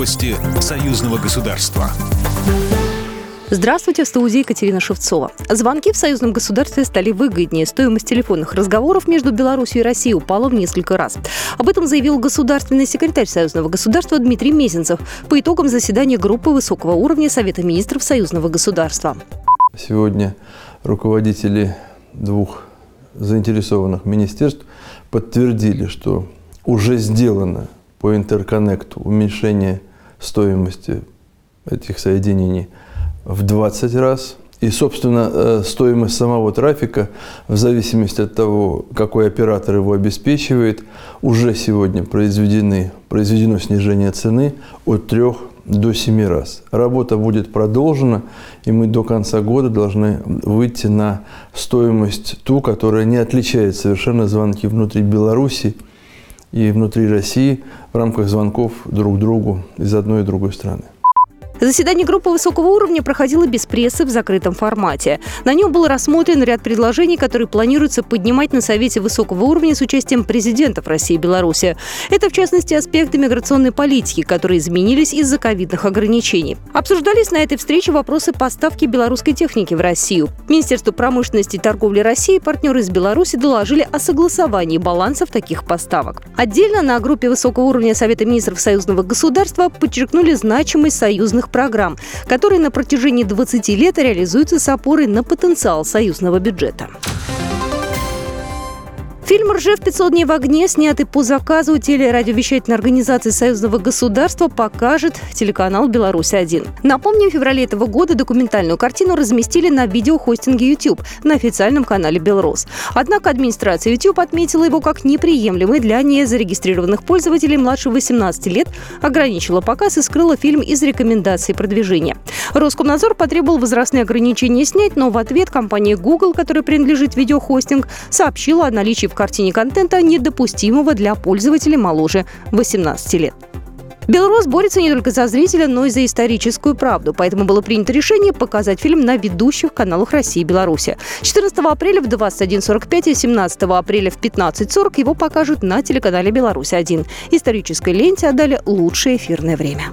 Новости союзного государства. Здравствуйте, в студии Екатерина Шевцова. Звонки в союзном государстве стали выгоднее. Стоимость телефонных разговоров между Беларусью и Россией упала в несколько раз. Об этом заявил государственный секретарь союзного государства Дмитрий Мезенцев по итогам заседания группы высокого уровня Совета министров союзного государства. Сегодня руководители двух заинтересованных министерств подтвердили, что уже сделано по интерконнекту уменьшение стоимости этих соединений в 20 раз. И, собственно, э, стоимость самого трафика, в зависимости от того, какой оператор его обеспечивает, уже сегодня произведены, произведено снижение цены от 3 до 7 раз. Работа будет продолжена, и мы до конца года должны выйти на стоимость ту, которая не отличает совершенно звонки внутри Беларуси и внутри России в рамках звонков друг другу из одной и другой страны. Заседание группы высокого уровня проходило без прессы в закрытом формате. На нем был рассмотрен ряд предложений, которые планируется поднимать на Совете высокого уровня с участием президентов России и Беларуси. Это, в частности, аспекты миграционной политики, которые изменились из-за ковидных ограничений. Обсуждались на этой встрече вопросы поставки белорусской техники в Россию. Министерство промышленности и торговли России и партнеры из Беларуси доложили о согласовании балансов таких поставок. Отдельно на группе высокого уровня Совета министров союзного государства подчеркнули значимость союзных программ, которые на протяжении 20 лет реализуются с опорой на потенциал союзного бюджета. Фильм «Ржев 500 дней в огне», снятый по заказу телерадиовещательной организации Союзного государства, покажет телеканал «Беларусь-1». Напомним, в феврале этого года документальную картину разместили на видеохостинге YouTube на официальном канале «Белрос». Однако администрация YouTube отметила его как неприемлемый для незарегистрированных пользователей младше 18 лет, ограничила показ и скрыла фильм из рекомендаций продвижения. Роскомнадзор потребовал возрастные ограничения снять, но в ответ компания Google, которой принадлежит видеохостинг, сообщила о наличии в картине контента, недопустимого для пользователей моложе 18 лет. Белрос борется не только за зрителя, но и за историческую правду. Поэтому было принято решение показать фильм на ведущих каналах России и Беларуси. 14 апреля в 21.45 и 17 апреля в 15.40 его покажут на телеканале «Беларусь-1». Исторической ленте отдали лучшее эфирное время.